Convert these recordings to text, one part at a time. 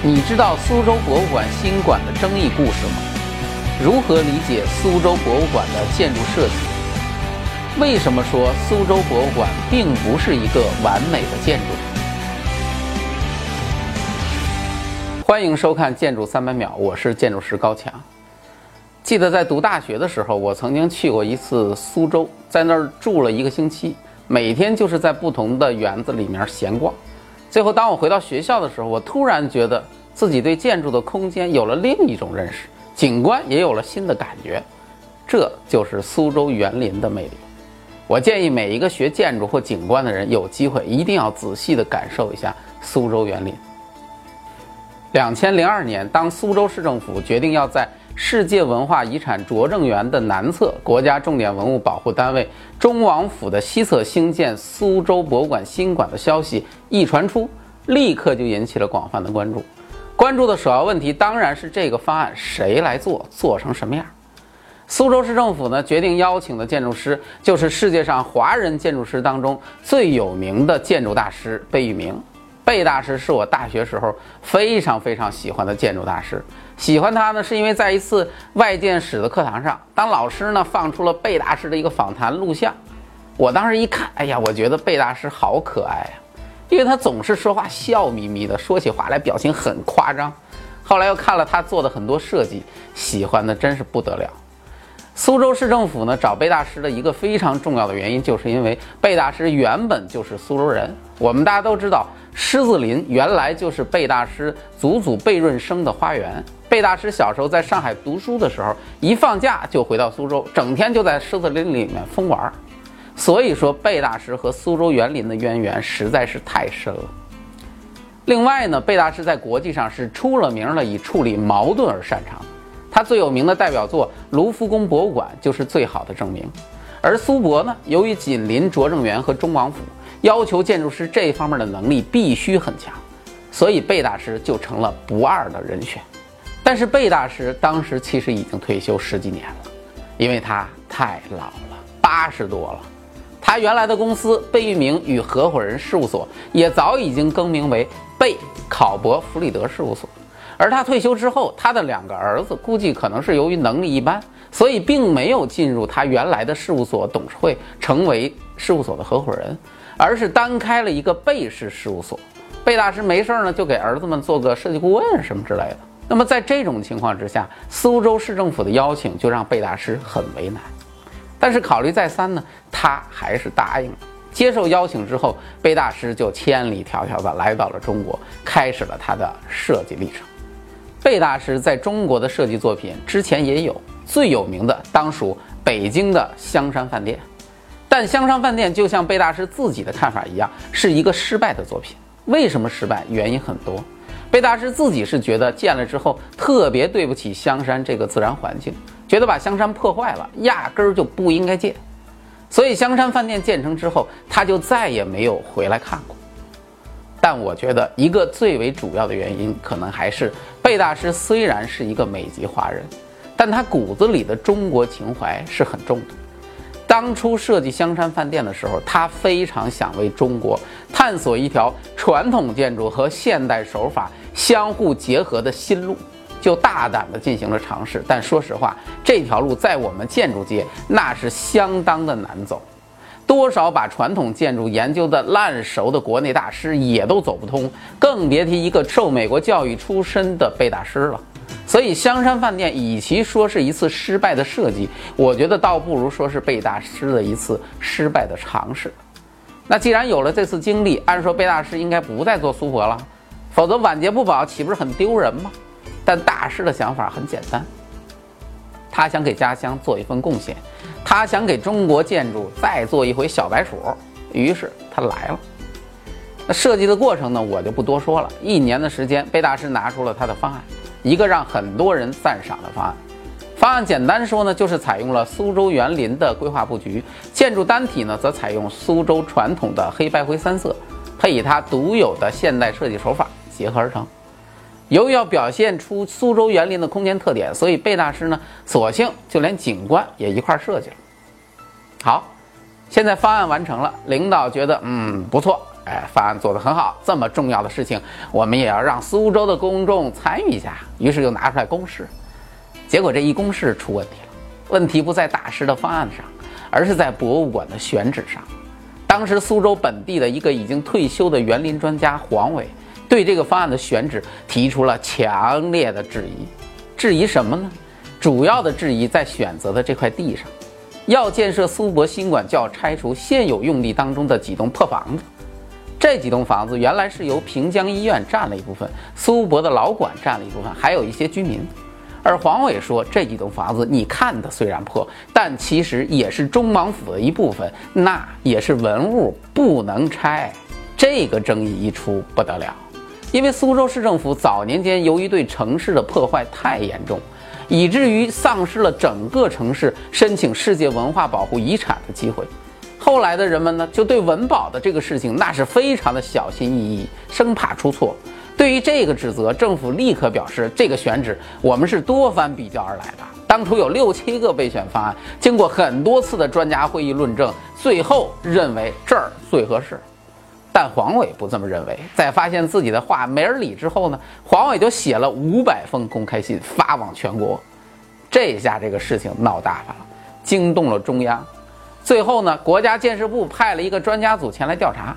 你知道苏州博物馆新馆的争议故事吗？如何理解苏州博物馆的建筑设计？为什么说苏州博物馆并不是一个完美的建筑？欢迎收看《建筑三百秒》，我是建筑师高强。记得在读大学的时候，我曾经去过一次苏州，在那儿住了一个星期，每天就是在不同的园子里面闲逛。最后，当我回到学校的时候，我突然觉得自己对建筑的空间有了另一种认识，景观也有了新的感觉。这就是苏州园林的魅力。我建议每一个学建筑或景观的人，有机会一定要仔细地感受一下苏州园林。两千零二年，当苏州市政府决定要在世界文化遗产拙政园的南侧、国家重点文物保护单位中王府的西侧兴建苏州博物馆新馆的消息一传出，立刻就引起了广泛的关注。关注的首要问题当然是这个方案谁来做，做成什么样。苏州市政府呢决定邀请的建筑师就是世界上华人建筑师当中最有名的建筑大师贝聿铭。贝大师是我大学时候非常非常喜欢的建筑大师。喜欢他呢，是因为在一次外建史的课堂上，当老师呢放出了贝大师的一个访谈录像，我当时一看，哎呀，我觉得贝大师好可爱呀，因为他总是说话笑眯眯的，说起话来表情很夸张。后来又看了他做的很多设计，喜欢的真是不得了。苏州市政府呢找贝大师的一个非常重要的原因，就是因为贝大师原本就是苏州人。我们大家都知道。狮子林原来就是贝大师祖祖贝润生的花园。贝大师小时候在上海读书的时候，一放假就回到苏州，整天就在狮子林里面疯玩。所以说，贝大师和苏州园林的渊源实在是太深了。另外呢，贝大师在国际上是出了名的以处理矛盾而擅长。他最有名的代表作卢浮宫博物馆就是最好的证明。而苏博呢，由于紧邻拙政园和中王府。要求建筑师这方面的能力必须很强，所以贝大师就成了不二的人选。但是贝大师当时其实已经退休十几年了，因为他太老了，八十多了。他原来的公司贝聿铭与合伙人事务所也早已经更名为贝考伯弗里德事务所。而他退休之后，他的两个儿子估计可能是由于能力一般，所以并没有进入他原来的事务所董事会，成为事务所的合伙人。而是单开了一个贝氏事务所，贝大师没事儿呢，就给儿子们做个设计顾问什么之类的。那么在这种情况之下，苏州市政府的邀请就让贝大师很为难。但是考虑再三呢，他还是答应了。接受邀请之后，贝大师就千里迢迢地来到了中国，开始了他的设计历程。贝大师在中国的设计作品之前也有，最有名的当属北京的香山饭店。但香山饭店就像贝大师自己的看法一样，是一个失败的作品。为什么失败？原因很多。贝大师自己是觉得建了之后特别对不起香山这个自然环境，觉得把香山破坏了，压根儿就不应该建。所以香山饭店建成之后，他就再也没有回来看过。但我觉得一个最为主要的原因，可能还是贝大师虽然是一个美籍华人，但他骨子里的中国情怀是很重的。当初设计香山饭店的时候，他非常想为中国探索一条传统建筑和现代手法相互结合的新路，就大胆地进行了尝试。但说实话，这条路在我们建筑界那是相当的难走，多少把传统建筑研究的烂熟的国内大师也都走不通，更别提一个受美国教育出身的贝大师了。所以香山饭店与其说是一次失败的设计，我觉得倒不如说是贝大师的一次失败的尝试。那既然有了这次经历，按说贝大师应该不再做苏博了，否则晚节不保岂不是很丢人吗？但大师的想法很简单，他想给家乡做一份贡献，他想给中国建筑再做一回小白鼠，于是他来了。那设计的过程呢，我就不多说了。一年的时间，贝大师拿出了他的方案。一个让很多人赞赏的方案，方案简单说呢，就是采用了苏州园林的规划布局，建筑单体呢则采用苏州传统的黑白灰三色，配以它独有的现代设计手法结合而成。由于要表现出苏州园林的空间特点，所以贝大师呢索性就连景观也一块设计了。好，现在方案完成了，领导觉得嗯不错，哎，方案做得很好，这么重要的事情，我们也要让苏州的公众参与一下。于是就拿出来公示，结果这一公示出问题了。问题不在大师的方案上，而是在博物馆的选址上。当时苏州本地的一个已经退休的园林专家黄伟，对这个方案的选址提出了强烈的质疑。质疑什么呢？主要的质疑在选择的这块地上，要建设苏博新馆，就要拆除现有用地当中的几栋破房子。这几栋房子原来是由平江医院占了一部分，苏博的老馆占了一部分，还有一些居民。而黄伟说，这几栋房子你看的虽然破，但其实也是中王府的一部分，那也是文物，不能拆。这个争议一出不得了，因为苏州市政府早年间由于对城市的破坏太严重，以至于丧失了整个城市申请世界文化保护遗产的机会。后来的人们呢，就对文保的这个事情那是非常的小心翼翼，生怕出错。对于这个指责，政府立刻表示，这个选址我们是多番比较而来的。当初有六七个备选方案，经过很多次的专家会议论证，最后认为这儿最合适。但黄伟不这么认为，在发现自己的话没人理之后呢，黄伟就写了五百封公开信发往全国。这下这个事情闹大发了，惊动了中央。最后呢，国家建设部派了一个专家组前来调查。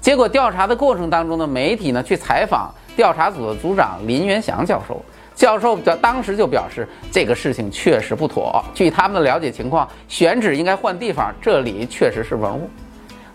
结果调查的过程当中呢，媒体呢去采访。调查组的组长林元祥教授，教授在当时就表示，这个事情确实不妥。据他们的了解情况，选址应该换地方，这里确实是文物。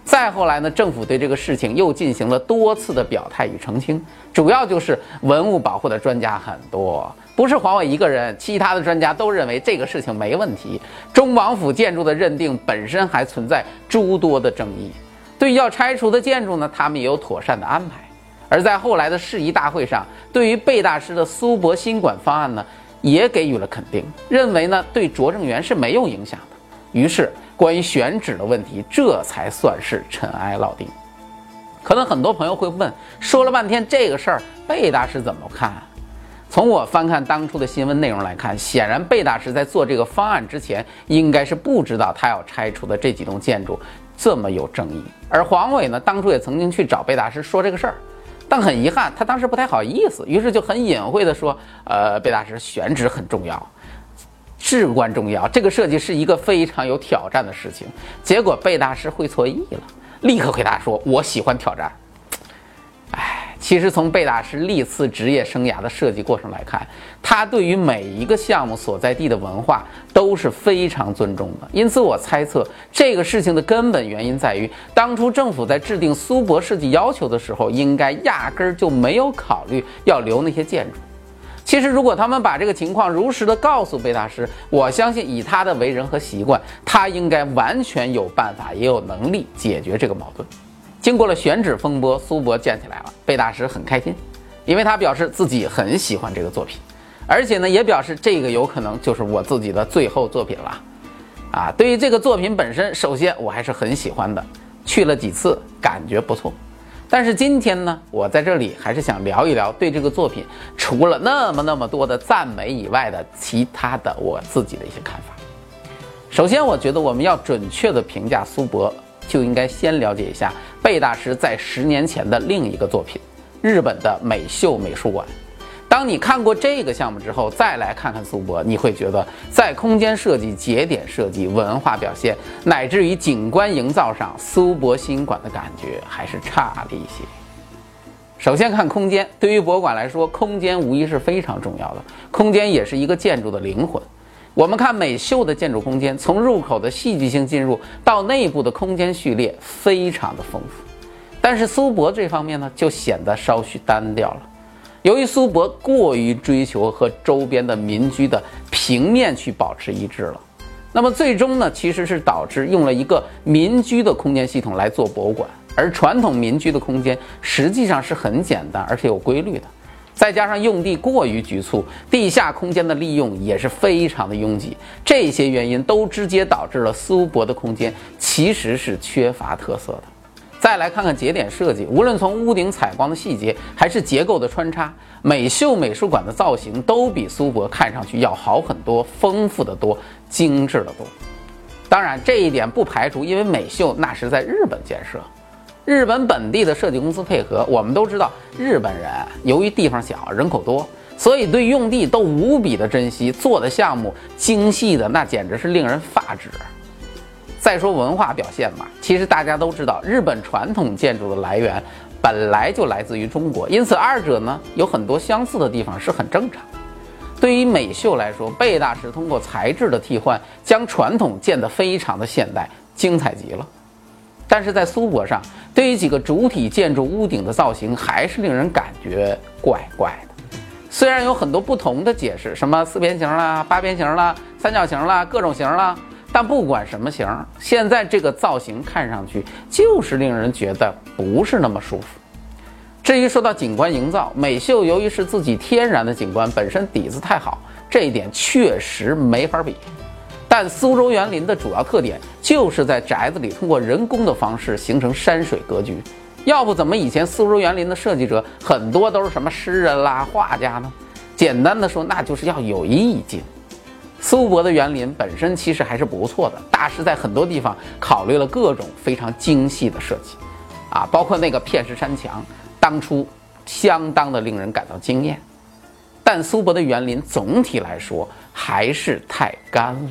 再后来呢，政府对这个事情又进行了多次的表态与澄清，主要就是文物保护的专家很多，不是黄伟一个人，其他的专家都认为这个事情没问题。中王府建筑的认定本身还存在诸多的争议，对于要拆除的建筑呢，他们也有妥善的安排。而在后来的市宜大会上，对于贝大师的苏博新馆方案呢，也给予了肯定，认为呢对拙政园是没有影响的。于是，关于选址的问题，这才算是尘埃落定。可能很多朋友会问，说了半天这个事儿，贝大师怎么看？从我翻看当初的新闻内容来看，显然贝大师在做这个方案之前，应该是不知道他要拆除的这几栋建筑这么有争议。而黄伟呢，当初也曾经去找贝大师说这个事儿。但很遗憾，他当时不太好意思，于是就很隐晦地说：“呃，贝大师选址很重要，至关重要。这个设计是一个非常有挑战的事情。”结果贝大师会错意了，立刻回答说：“我喜欢挑战。”其实从贝大师历次职业生涯的设计过程来看，他对于每一个项目所在地的文化都是非常尊重的。因此，我猜测这个事情的根本原因在于，当初政府在制定苏博设计要求的时候，应该压根儿就没有考虑要留那些建筑。其实，如果他们把这个情况如实的告诉贝大师，我相信以他的为人和习惯，他应该完全有办法，也有能力解决这个矛盾。经过了选址风波，苏博建起来了。贝大师很开心，因为他表示自己很喜欢这个作品，而且呢，也表示这个有可能就是我自己的最后作品了。啊，对于这个作品本身，首先我还是很喜欢的，去了几次，感觉不错。但是今天呢，我在这里还是想聊一聊对这个作品除了那么那么多的赞美以外的其他的我自己的一些看法。首先，我觉得我们要准确的评价苏博。就应该先了解一下贝大师在十年前的另一个作品，日本的美秀美术馆。当你看过这个项目之后，再来看看苏博，你会觉得在空间设计、节点设计、文化表现，乃至于景观营造上，苏博新馆的感觉还是差了一些。首先看空间，对于博物馆来说，空间无疑是非常重要的，空间也是一个建筑的灵魂。我们看美秀的建筑空间，从入口的戏剧性进入到内部的空间序列，非常的丰富。但是苏博这方面呢，就显得稍许单调了。由于苏博过于追求和周边的民居的平面去保持一致了，那么最终呢，其实是导致用了一个民居的空间系统来做博物馆，而传统民居的空间实际上是很简单而且有规律的。再加上用地过于局促，地下空间的利用也是非常的拥挤，这些原因都直接导致了苏博的空间其实是缺乏特色的。再来看看节点设计，无论从屋顶采光的细节，还是结构的穿插，美秀美术馆的造型都比苏博看上去要好很多，丰富的多，精致的多。当然，这一点不排除因为美秀那是在日本建设。日本本地的设计公司配合。我们都知道，日本人由于地方小、人口多，所以对用地都无比的珍惜，做的项目精细的那简直是令人发指。再说文化表现嘛，其实大家都知道，日本传统建筑的来源本来就来自于中国，因此二者呢有很多相似的地方是很正常。对于美秀来说，贝大师通过材质的替换，将传统建得非常的现代，精彩极了。但是在苏博上，对于几个主体建筑屋顶的造型，还是令人感觉怪怪的。虽然有很多不同的解释，什么四边形啦、八边形啦、三角形啦、各种形啦，但不管什么形，现在这个造型看上去就是令人觉得不是那么舒服。至于说到景观营造，美秀由于是自己天然的景观，本身底子太好，这一点确实没法比。但苏州园林的主要特点就是在宅子里通过人工的方式形成山水格局，要不怎么以前苏州园林的设计者很多都是什么诗人啦、画家呢？简单的说，那就是要有意境。苏博的园林本身其实还是不错的，大师在很多地方考虑了各种非常精细的设计，啊，包括那个片石山墙，当初相当的令人感到惊艳。但苏博的园林总体来说还是太干了。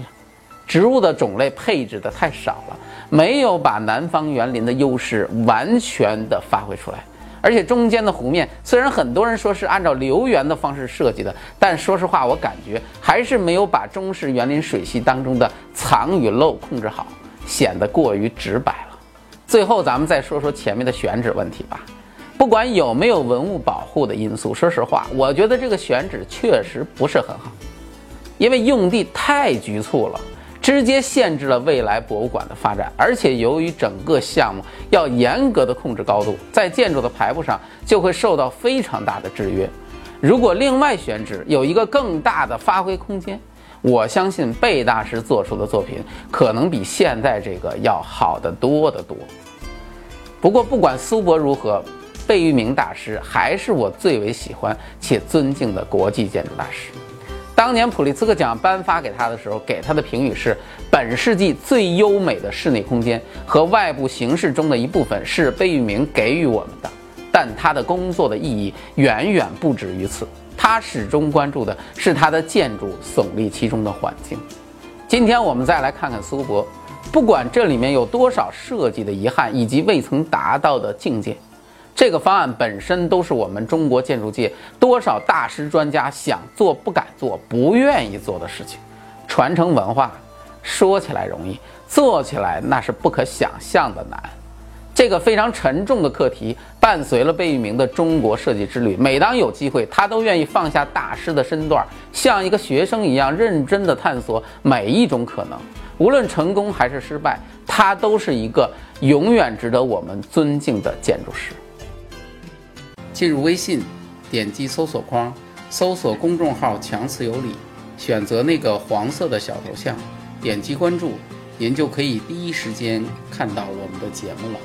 植物的种类配置的太少了，没有把南方园林的优势完全的发挥出来。而且中间的湖面，虽然很多人说是按照留园的方式设计的，但说实话，我感觉还是没有把中式园林水系当中的藏与漏控制好，显得过于直白了。最后，咱们再说说前面的选址问题吧。不管有没有文物保护的因素，说实话，我觉得这个选址确实不是很好，因为用地太局促了。直接限制了未来博物馆的发展，而且由于整个项目要严格的控制高度，在建筑的排布上就会受到非常大的制约。如果另外选址有一个更大的发挥空间，我相信贝大师做出的作品可能比现在这个要好得多得多。不过不管苏博如何，贝聿铭大师还是我最为喜欢且尊敬的国际建筑大师。当年普利兹克奖颁发给他的时候，给他的评语是：本世纪最优美的室内空间和外部形式中的一部分是贝聿铭给予我们的，但他的工作的意义远远不止于此。他始终关注的是他的建筑耸立其中的环境。今天我们再来看看苏博，不管这里面有多少设计的遗憾以及未曾达到的境界。这个方案本身都是我们中国建筑界多少大师专家想做不敢做、不愿意做的事情。传承文化，说起来容易，做起来那是不可想象的难。这个非常沉重的课题，伴随了贝聿铭的中国设计之旅。每当有机会，他都愿意放下大师的身段，像一个学生一样认真地探索每一种可能。无论成功还是失败，他都是一个永远值得我们尊敬的建筑师。进入微信，点击搜索框，搜索公众号“强词有理”，选择那个黄色的小头像，点击关注，您就可以第一时间看到我们的节目了。